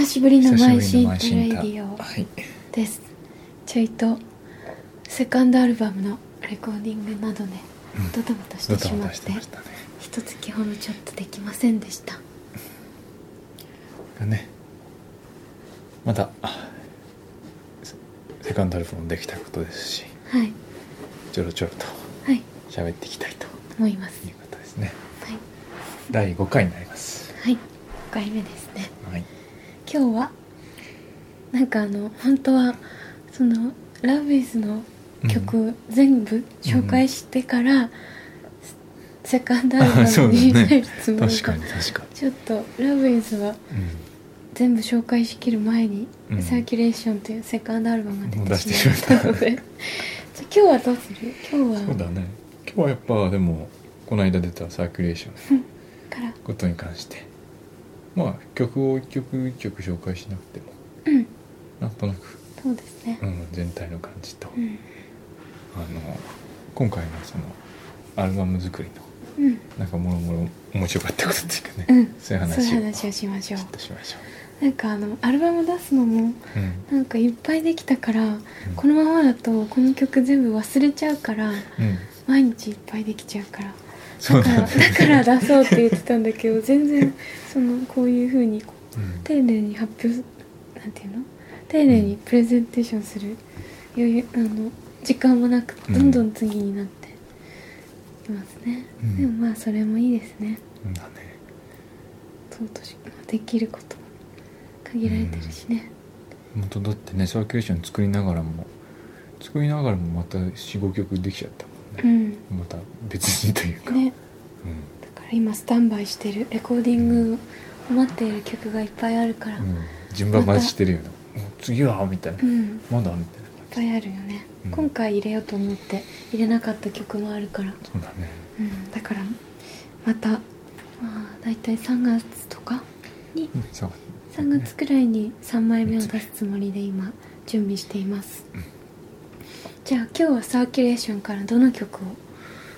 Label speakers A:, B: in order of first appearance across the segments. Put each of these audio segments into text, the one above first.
A: 久しぶりのマイシート
B: 久しぶりのマイシ
A: レディオ
B: はい。
A: です。ちょいとセカンドアルバムのレコーディングなどで
B: うん。
A: ドタバタしてしまって
B: してましたね。
A: 一月ほどちょっとできませんでした。
B: がねまたあセセカンドアルバムもできたことですし
A: はい。
B: ちょろちょろと
A: はい。
B: 喋っていきたいと
A: 思います。
B: いうことですね。
A: はい。
B: 第5回になります。
A: はい。5回目ですね。
B: はい
A: 今日はなんかあの本当はそのラブイズの曲全部紹介してから、セカンドアルバムに入るつもり
B: 確か
A: が、
B: に確か
A: ちょっとラブイズは
B: に
A: 全部紹介しきる前に、
B: うん。
A: サーキュレーションというセカンドアルバムが出てし
B: まった
A: ので。じゃあ今日はどうする？今
B: うん
A: 日は
B: そうだね。今日はやっぱでもこの間出たサーキュレーションの
A: から。
B: ことに関してまあ曲を一曲一曲紹介しなくても。
A: うん。
B: なんとなく、
A: そうですね。
B: うん、全体の感じと、
A: うん。
B: あの今回のそのアルバム作りの
A: うん。
B: なんかもろもろ面白かったことっていうかね、
A: うん。
B: そういう
A: そうい
B: 話を
A: う話をしましょう。
B: しましょ
A: なんかあのアルバム出すのも
B: う、うん。
A: なんかいっぱいできたから、このままだとこの曲全部忘れちゃうから
B: うん、
A: 毎日いっぱいできちゃうからだから
B: だ
A: から出そうって言ってたんだけど全然そのこういう風にこう
B: うん
A: 丁寧に発表すなんていうの？丁寧にプレゼンテーションする余裕あの時間もなく
B: うん
A: どんどん次になって。いますね、
B: うん
A: でもまあそれもいいですね。
B: うん。だね
A: そうとしできることも限られてるしね、
B: 本当だってねサーキュレーション作りながらも作りながらもまた45曲できちゃったもん。ね、また別にというか、
A: うん。ね
B: う
A: だから今スタンバイしてる。レコーディングを待っている曲がいっぱいあるから、
B: んうん、順番待ちしてるよ。ねもう次はみたいな、
A: うん。いっ
B: まだみたいな
A: ぱいあるよね、
B: うん。
A: 今回入れようと思って入れなかった曲もあるから、
B: そうだね。
A: うん、だからまたまあ大体3月とかに
B: うん。そう
A: 3月くらいに3枚目を出すつもりで今準備しています、じゃあ今日はサーキュレーションからどの曲を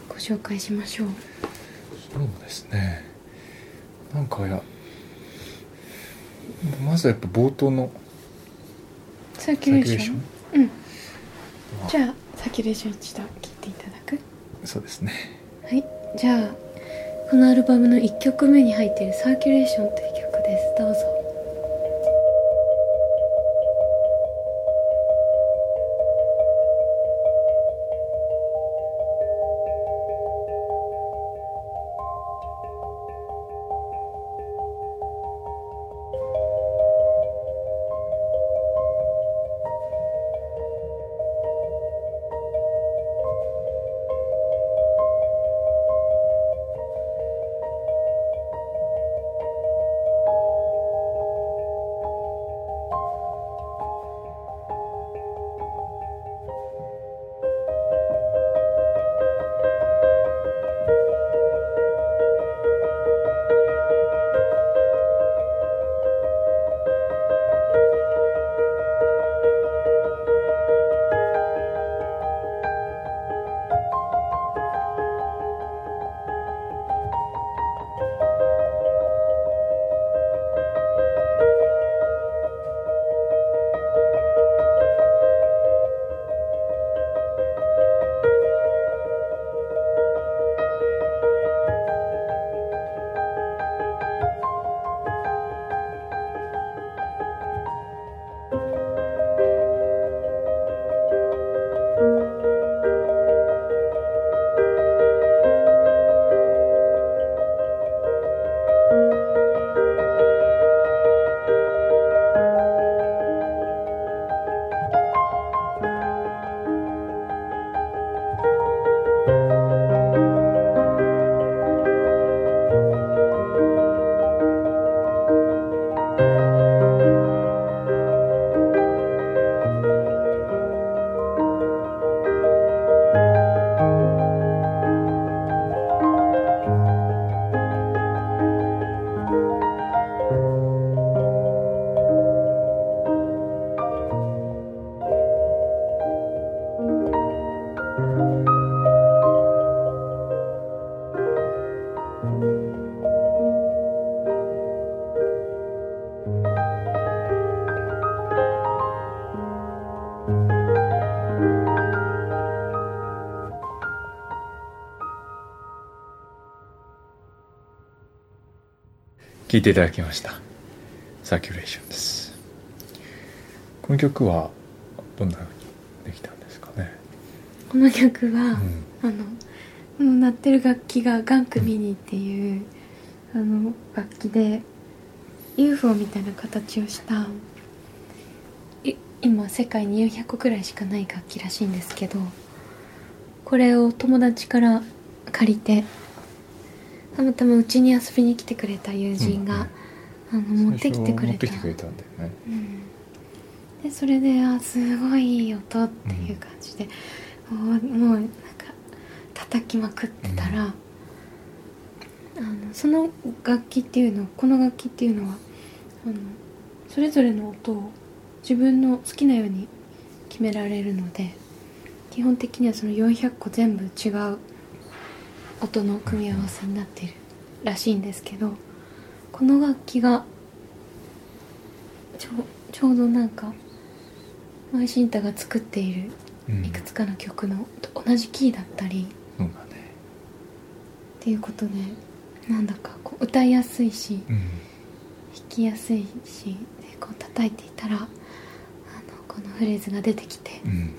A: ご紹介しましょう？
B: そうですね。なんかやまずはやっぱ冒頭の
A: サーキュレーション？うん。じゃあサーキュレーション一度聴いていただく？
B: そうですね。
A: はい。じゃあこのアルバムの1曲目に入っている「サーキュレーション」という曲です。どうぞ
B: 聴いていただきました。サーキュレーションです。この曲はどんなふうにできたんですかね？
A: この曲は、
B: うん。
A: あの鳴ってる楽器がガンクミニっていう、あの楽器で UFO みたいな形をしたい今世界に400個くらいしかない楽器らしいんですけどこれを友達から借りてたまたまうちに遊びに来てくれた友人が、あの持ってきてくれた。
B: 最初持ってきてくれたんだよね。
A: うん。でそれであすごいいい音っていう感じで、もうもうなんか叩きまくってたら、あのその楽器っていうのこの楽器っていうのはあのそれぞれの音を自分の好きなように決められるので基本的にはその400個全部違う音の組み合わせになっているらしいんですけどこの楽器がちょちょうどなんかマイシンタが作っている
B: うん。
A: いくつかの曲のと同じキーだったり
B: ね。
A: っていうことでなんだかこう歌いやすいし
B: うん。
A: 弾きやすいしでこう叩いていたらあのこのフレーズが出てきて、
B: うん。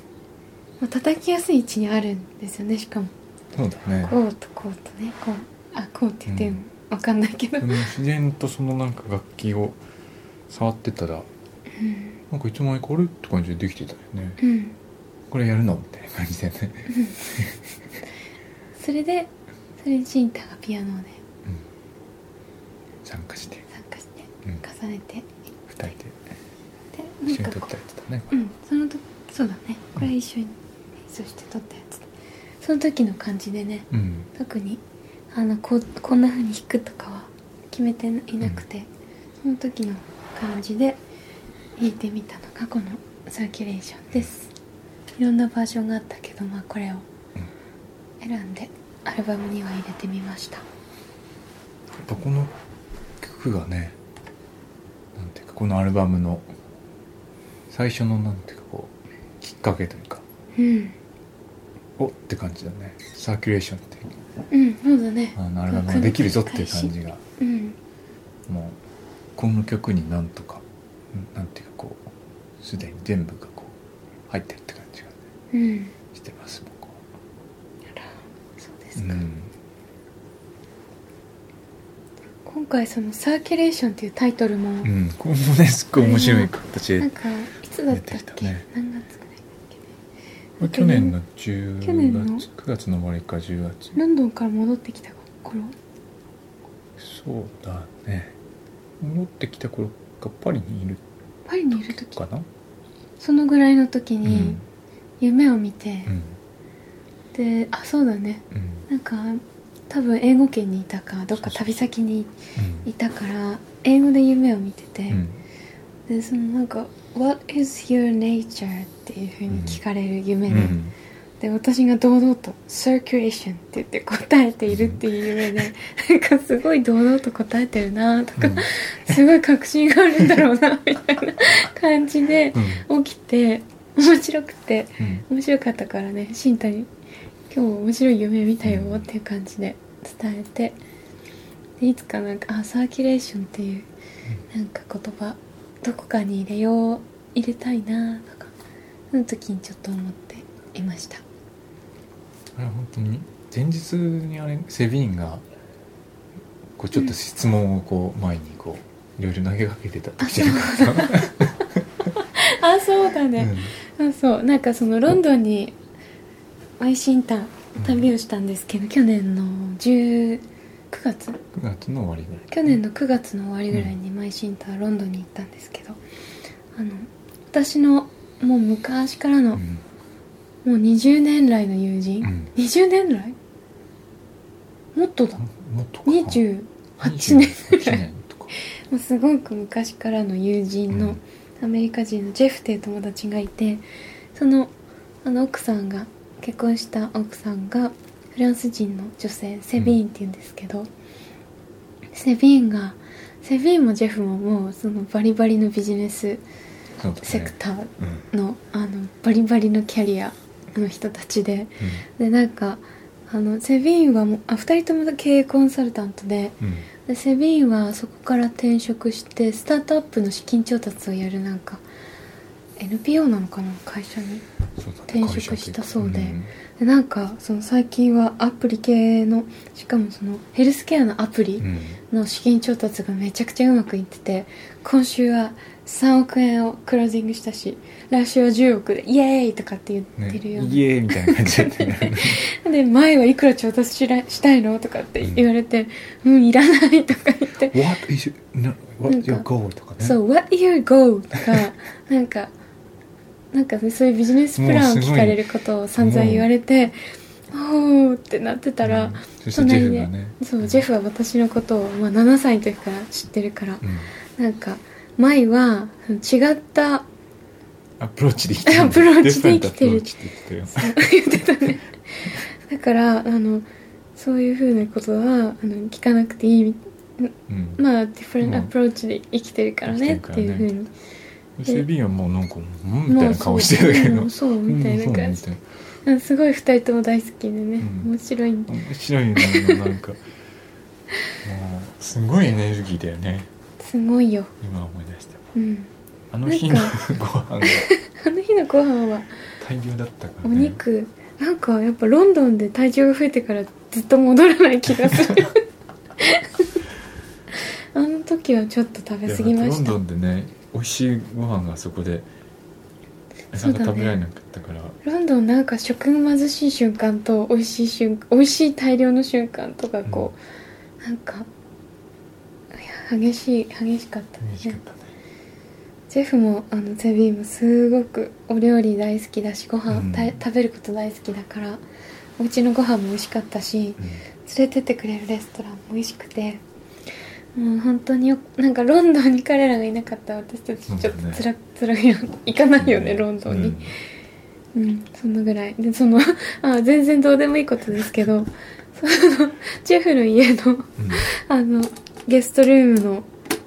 A: まあ、叩きやすい位置にあるんですよねしかも
B: そうだね。
A: こうとこうとね。こうあこうって言ってもわかんないけど、
B: でも自然とそのなんか楽器を触ってたら
A: うん。
B: なんかいつの間にかあれって感じでできてたよね。
A: うん、
B: これやるのみたいな感じでね。
A: それでそれにシンタがピアノで。
B: 参加して。
A: 参加して
B: うん。
A: 重ねて。いっ
B: 二人で。
A: て
B: 一緒に撮ったやつだね
A: ううん。その時そうだね。これ一緒に演奏して撮ったやつその時の感じでね
B: うん。
A: 特にあのこうこんな風に弾くとかは決めていなくて、その時の感じで弾いてみたのがこのサーキュレーションです。いろんなバージョンがあったけどまあこれを選んでアルバムには入れてみました。
B: やっぱこの曲がねなんていうかこのアルバムの最初のなんていうかこうきっかけというか。
A: うん
B: おって感じだね。サーキュレーションって。いう
A: うんそうだね。
B: あのアルバムができるぞっていう感じが。
A: うん。
B: もうこの曲になんとかんなんていうかこうすでに全部がこう入ってるって感じがね
A: うん。
B: してます僕は。
A: あらそうですか、
B: うん。
A: 今回その「サーキュレーション」っていうタイトルも、
B: うん、これもねすっごい面白い形で
A: なんかいつだった
B: ね去年の10月
A: 去年の
B: ？9月の終わりか10月。
A: ロンドンから戻ってきた頃？
B: そうだね。戻ってきた頃かパリにいる
A: パリにいる時？
B: かな？
A: そのぐらいの時
B: う
A: に
B: ん。
A: 夢を見て
B: う、ん。
A: であそうだね。
B: うん。
A: なんか多分英語圏にいたかどっか旅先に
B: うん。
A: いたから英語で夢を見てて、
B: うん。
A: でそのなんか「What is your nature?」っていうふうに聞かれる夢で、
B: うん。
A: で私が堂々と「circulation」って言って答えているっていう夢で、なんかすごい堂々と答えてるなとか、すごい確信があるんだろうなみたいな感じで
B: うん。
A: 起きて面白くて
B: うん。
A: 面白かったからね新太に「今日面白い夢見たよ」っていう感じで伝えて。でいつかなんか「あサーキュレーション」っていうなんか言葉どこかに入れよう入れたいなとかその時にちょっと思っていました。
B: あれ本当に前日にあれセビーンがこうちょっと質問をこう前にこういろいろ投げかけてた
A: あ
B: 時じゃなかった
A: あそうだね、あそう。なんかそのロンドンにワイシンタン旅をしたんですけど、去年の19月
B: ？9月の終わりぐらい。
A: 去年の9月の終わりぐらいにマイシンターロンドンに行ったんですけどあの私のもう昔からの、
B: うん。
A: もう20年来の友人、
B: うん。
A: 20年来？もっとだ。も
B: もっとか。な
A: 28年
B: 28年とか。
A: うすごく昔からの友人の、アメリカ人のジェフっていう友達がいてそのあの奥さんが結婚した奥さんがフランス人の女性セビーンっていうんですけど、セビーンがセビーンもジェフももうそのバリバリのビジネスセクター
B: うん
A: の,、あのバリバリのキャリアの人たちででなんかあのセビーンはもうあ2人とも経営コンサルタントで
B: うん。
A: でセビーンはそこから転職してスタートアップの資金調達をやるなんか NPO なのかな会社に？転職したそうで。でなんかその最近はアプリ系のしかもそのヘルスケアのアプリ
B: うん。うん
A: の資金調達がめちゃくちゃうまくいってて今週は3億円をクロージングしたし来週は10億でイエーイとかって言
B: ね
A: ってるような、
B: イエーイみたいな感じだったね。
A: で前はいくら調達しらしたいのとかって言われてうん、いらないとか言って。
B: What is your, what your goal? とかね。
A: そう「What your goal?」とかなんかなんかねそういうビジネスプランを聞かれることを散々言われて「おー」ってなってたら、
B: うん。そしてジェフがね。
A: そうジェフは私のことを、まあ、7歳の時から知ってるから、
B: うん。
A: なんか前は違った
B: アプローチで生きてる。
A: アプローチで生きてる
B: 言ってた
A: ね。だからあのそういうふうなことはあの聞かなくていいみ
B: うん。
A: まあディフェン
B: うん
A: トアプローチで生きてるからねっていうふうに
B: セビーはもうなんかうんみたいな顔してるけど。
A: そうみたいな
B: うん
A: 感じ
B: そう
A: んすごい二人とも大好きでね、
B: うん。
A: 面白い
B: 面白いねなんか。もうすごいエネルギーだよね。
A: すごいよ。
B: 今思い出した
A: うん。
B: あの日のご飯が
A: あの日のご飯は
B: 大量だったから
A: お
B: ね
A: 肉なんかやっぱロンドンで体重が増えてからずっと戻らない気がする。あの時はちょっと食べ過ぎました。
B: ロンドンでね美味しいご飯がそこでなかなか食べられなかったから、
A: ロンドンなんか食が貧しい瞬間と美味しい瞬美味しい大量の瞬間とかこう、なんかいや激しい激しかったね。
B: 美味しかったね。
A: ジェフもあのゼビーもすごくお料理大好きだしご飯、
B: うん。
A: た食べること大好きだからお家のご飯も美味しかったし
B: うん。
A: 連れてってくれるレストランも美味しくてもう本当によなんかロンドンに彼らがいなかったら私たちちょっとつら、つらいよ行かないよね、
B: うん。
A: ロンドンに。うん、そのぐらい。でその あ全然どうでもいいことですけどそのジェフの家の
B: うん。うん
A: あのゲストルームの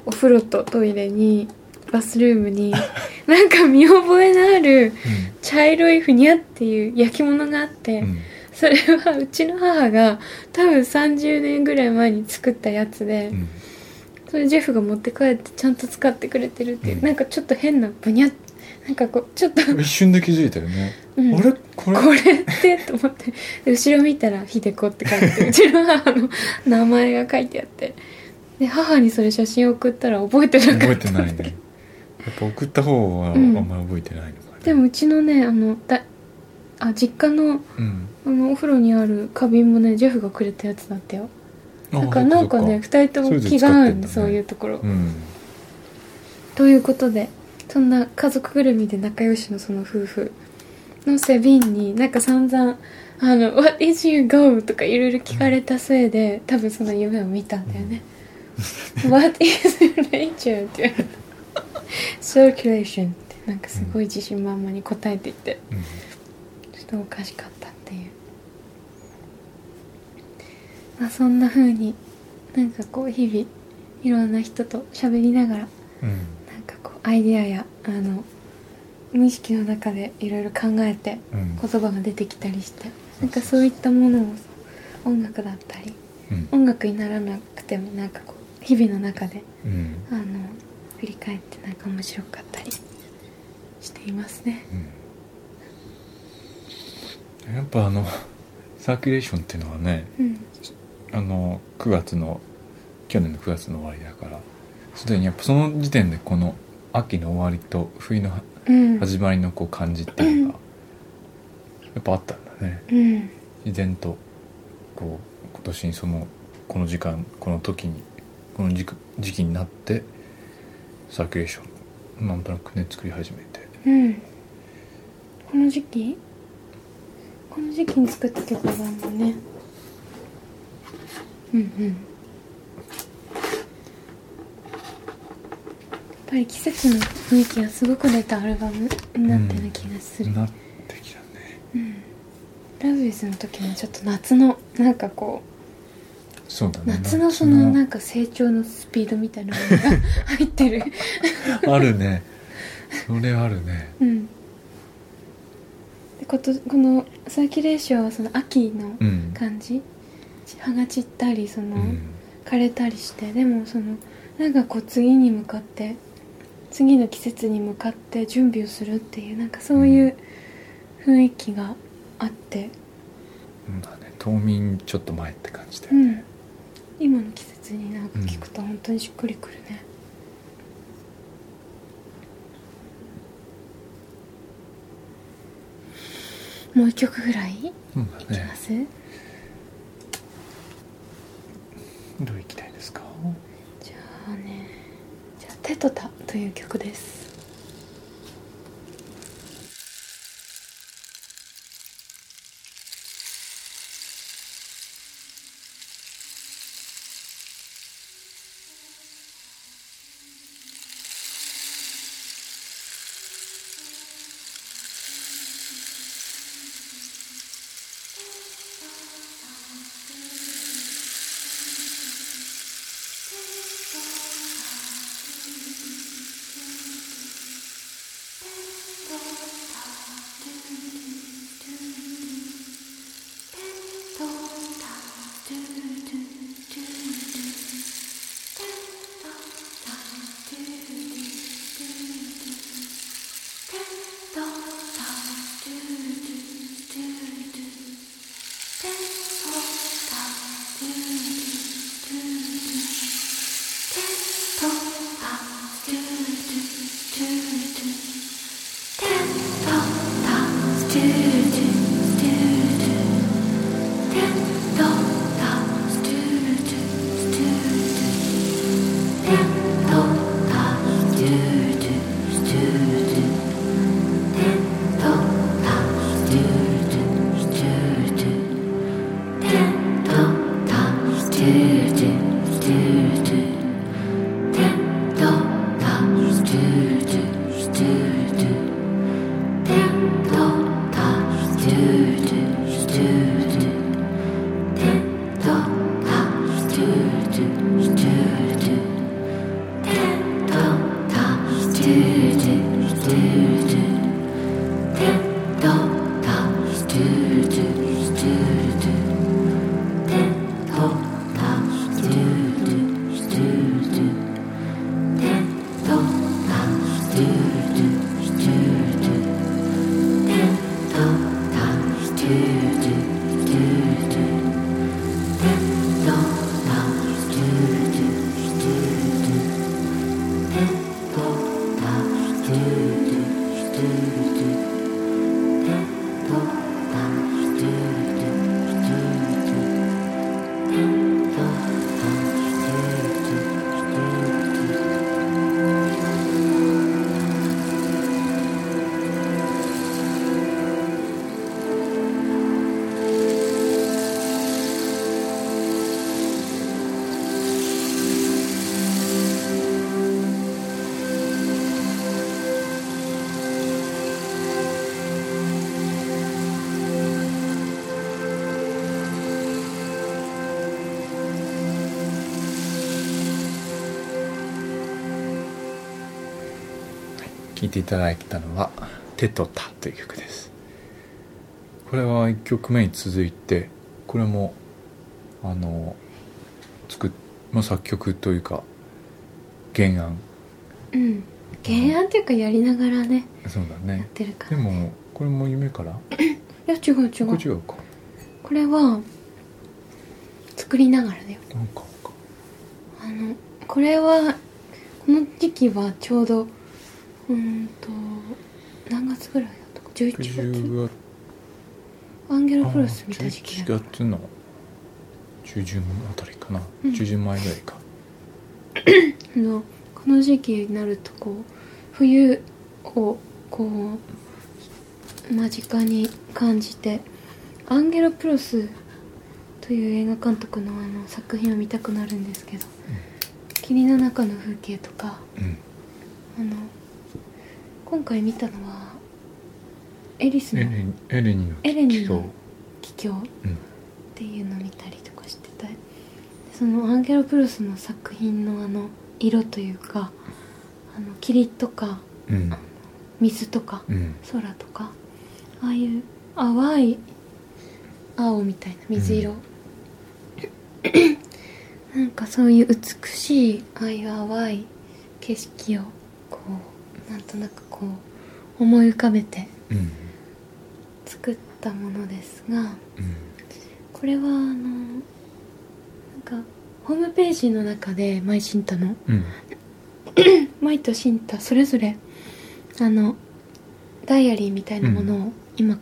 A: お風呂とトイレにバスルームに なんか見覚えのある茶色いふにゃっていう焼き物があって、
B: うん。
A: それはうちの母が多分30年ぐらい前に作ったやつで、
B: うん
A: それジェフが持って帰ってちゃんと使ってくれてるっていう、
B: うん。
A: なんかちょっと変なブニャなんかこうちょっと
B: 一瞬で気づいたよね、
A: うん。
B: あれ？これ？
A: これって？と思って。で後ろ見たら「ひでこ」って書いてうち の母の名前が書いてあって。で母にそれ写真送ったら覚えてなかった。
B: 覚えてないね。やっぱ送った方はあ
A: うん。
B: んまり覚えてないのかね、
A: でもうちのねあのだあ実家の
B: うん。
A: あのお風呂にある花瓶もねジェフがくれたやつだったよ。
B: あ
A: だからなんかね
B: そっ
A: 2人とも気が合うんでそういうところ、
B: うん。
A: ということでそんな家族ぐるみで仲良しのその夫婦のセビンになんか散々「あの What is your goal?」とかいろいろ聞かれたせいで多分その夢を見たんだよね「What is your nature?」って言われた「Circulation」ってなんかすごい自信満々に答えていて。
B: うん。
A: ちょっとおかしかったっていうまあそんな風になんかこう日々いろんな人と喋りながら
B: うん。
A: なんかこうアイディアやあの無意識の中でいろいろ考えて
B: うん。
A: 言葉が出てきたりしてなんかそういったものを音楽だったり
B: うん。
A: 音楽にならなくてもなんかこう日々の中で
B: うん。
A: あの振り返ってなんか面白かったりしていますね。
B: うん。やっぱあのサーキュレーションっていうのはね
A: うん
B: あの9月の去年の9月の終わりだからすでにやっぱその時点でこの秋の終わりと冬のは
A: うん。
B: 始まりのこう感じっていうのがやっぱあったんだね。
A: うん。
B: 自然とこう今年にそのこの時間この時にこの時期時期になってサーキュレーションなんとなくね作り始めて。
A: うん。この時期？この時期に作った曲があるのねうんうん。やっぱり季節の雰囲気がすごく出たアルバムになったような気がする、
B: なってきたね。
A: ラブイズの時もちょっと夏のなんかこ
B: そうだ
A: う
B: ね。
A: 夏のその。なんか成長のスピードみたいなものが 入ってる。
B: あるね。それあるね。
A: うん。でことこのサーキュレーションはその秋の
B: うん。
A: 感じ葉が散ったりその、
B: うん。
A: 枯れたりしてでもそのなんかこう次に向かって次の季節に向かって準備をするっていうなんかそういう雰囲気があって、
B: うんだね。冬眠ちょっと前って感じで、
A: うん、今の季節になんか聞くと本当にしっくりくるね、もう一曲ぐらい？い
B: うんだね。
A: きます、
B: どう行きたいですか
A: じゃあねじゃあ「テトタ」という曲です。
B: 聴いていただいたのは「テトタ」という曲です。これは1曲目に続いてこれもあの作っ、まあ、作曲というか原案。
A: うん。原案っていうかやりながらね
B: そうだ
A: やっ
B: ね
A: てるから
B: でもこれも夢から？
A: いや違う違
B: こ
A: う
B: れ違うか。
A: これは作りながらだよ。
B: なんか。
A: あのこれはこの時期はちょうどうーんと何月ぐらいだったか？11月
B: ？10月。
A: アンゲロプロス見た時期だ
B: 11月の中旬あたりかな、
A: うん。
B: 中旬前ぐらいか。
A: あのこの時期になるとこう冬をこう間近に感じてアンゲロプロスという映画監督のあの作品を見たくなるんですけど、霧の中の風景とか
B: うん。
A: あの今回見たのはエリスの
B: エレニエレニの
A: エレニのっていうのを見たりとかしてたでそのアンゲロプロスの作品のあの色というかあの霧とか
B: うん。
A: 水とか
B: うん。
A: 空とかああいう淡い青みたいな水色、なんかそういう美しいああいう淡い景色をこうなんとなくこう思い浮かべて
B: うん
A: 作ったものですが
B: うん
A: これはあのなんかホームページの中でマイシンタの
B: うん。
A: マイとシンタそれぞれあのダイアリーみたいなものを今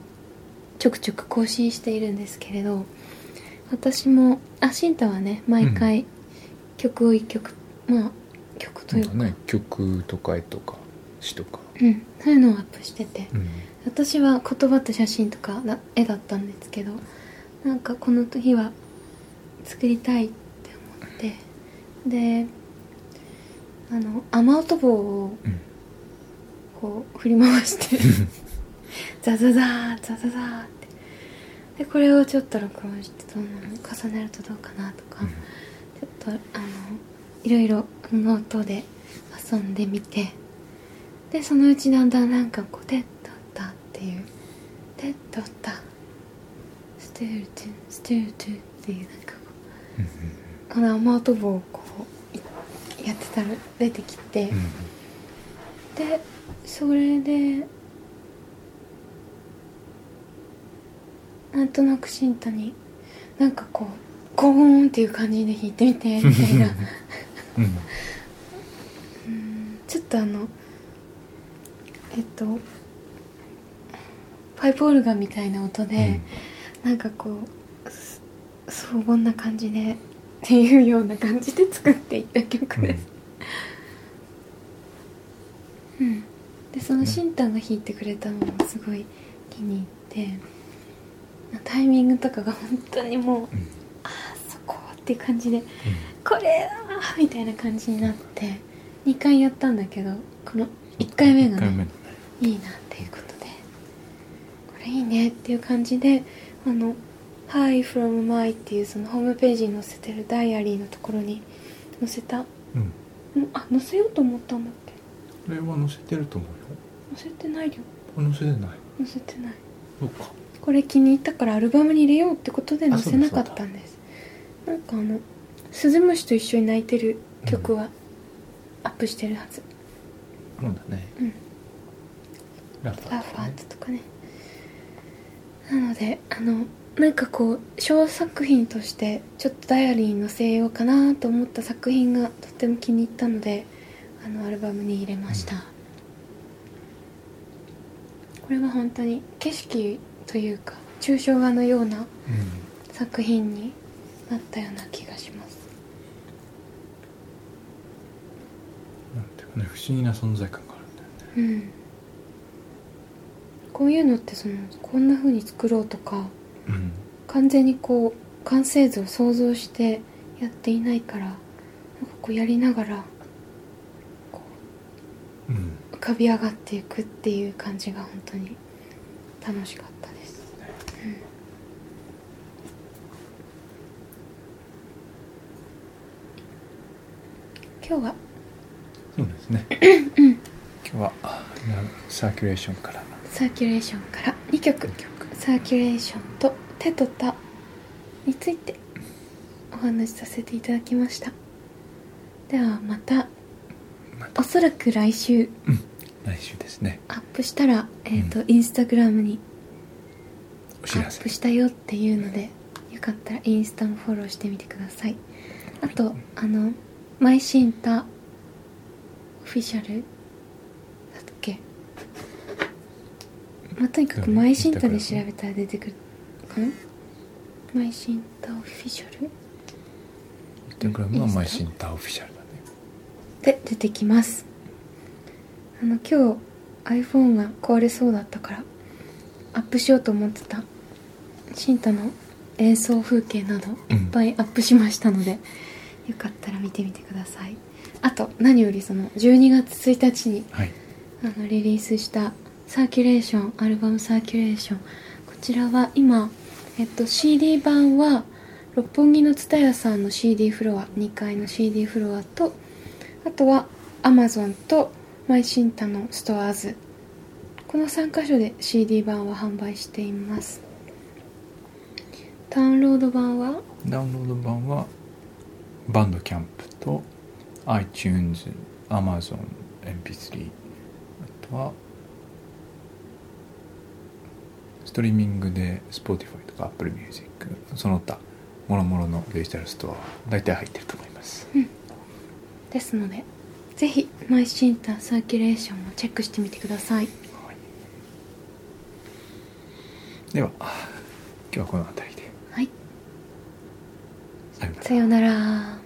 A: ちょくちょく更新しているんですけれど私もあシンタはね毎回曲を一曲、まあ曲というか。
B: ね曲とか絵とか詩とか。
A: うん、そういうのをアップしてて。
B: うん。
A: 私は言葉と写真とかだ絵だったんですけどなんかこの日は作りたいって思って。であの雨音棒を
B: うん
A: こう振り回して ザザザーザザザーって。でこれをちょっと録音してどうなの重ねるとどうかなとか、ちょっとあのいろいろノートで遊んでみてでそのうちだんだんなんかこう「テッドタ」っていう「テッドタ」「ステルトゥステルトゥ」っていうなんかこう。この雨音棒をこういやってたら出てきて、
B: うん。
A: でそれでなんとなくシンタになんかこうゴーンっていう感じで弾いてみてみたいな。
B: うん。
A: うん。ちょっとあのえっとパイプオルガンみたいな音で、なんかこうす荘厳な感じでっていうような感じで作っていった曲
B: うん
A: です、うん、でそのシンタが弾いてくれたのもすごい気に入ってタイミングとかが本当にもう
B: うん。
A: あーそこっていう感じでこれだーみたいな感じになって2回やったんだけどこの1回目がねいいなっていうことで。これいいねっていう感じであの「Hi from my」っていうそのホームページに載せてるダイアリーのところに載せた。ん。
B: うん
A: あ載せようと思ったんだっけ？
B: これは載せてると思うよ。
A: 載せてないよ。
B: これ載せてない。
A: 載せてない。
B: そうか。
A: これ気に入ったからアルバムに入れようってことで
B: あ
A: 載せなかったんです。なんかあのスズムシと一緒に泣いてる曲はアップしてるはず、
B: そうだね。
A: うん
B: ラフ
A: ァーツとかね。なのであのなんかこう小作品としてちょっとダイアリーに載せようかなと思った作品がとっても気に入ったのであのアルバムに入れました、これは本当に景色というか抽象画のような
B: うん
A: 作品になったような気がします。
B: なんていうかね不思議な存在感があるんだよね。
A: うんこういうのってそのこんな風に作ろうとか
B: うん。
A: 完全にこう完成図を想像してやっていないからなんかこうやりながらこ
B: うん。
A: う浮かび上がっていくっていう感じが本当に楽しかったです、うん。今日は？
B: そうですね。今日はサーキュレーションから
A: サーキュレーションから2曲。サーキュレーションと手とタについてお話しさせていただきました。ではまた
B: また。
A: おそらく来週。
B: 来週ですね。
A: アップしたら、えーとインスタグラムにアップしたよっていうのでよかったらインスタもフォローしてみてください。あとあのマイシンタオフィシャルだっけまあ、とにかくマイシンタで調べたら出てくるかな？マイシンタオフィシャル？
B: インスタグラムはマイシンターオフィシャルだね。
A: で出てきます。あの今日 iPhone が壊れそうだったからアップしようと思ってたシンタの演奏風景などいっぱいアップしましたので、よかったら見てみてください。あと何よりその12月1日に
B: はい。
A: あのリリースしたサーキュレーションアルバムサーキュレーションこちらは今、えっと、CD 版は六本木の蔦屋さんの CD フロア2階の CD フロアとあとは Amazon とマイシンタのストアーズ。この3箇所で CD 版は販売しています。ダウンロード版は？
B: ダウンロード版はバンドキャンプと iTunes、Amazon、MP3 あとはストリーミングで Spotify とか Apple Music その他もろもろのデジタルストア大体入ってると思います。
A: ですのでぜひマイシンターサーキュレーションをチェックしてみてください。
B: では今日はこの辺りで。
A: はい。さようなら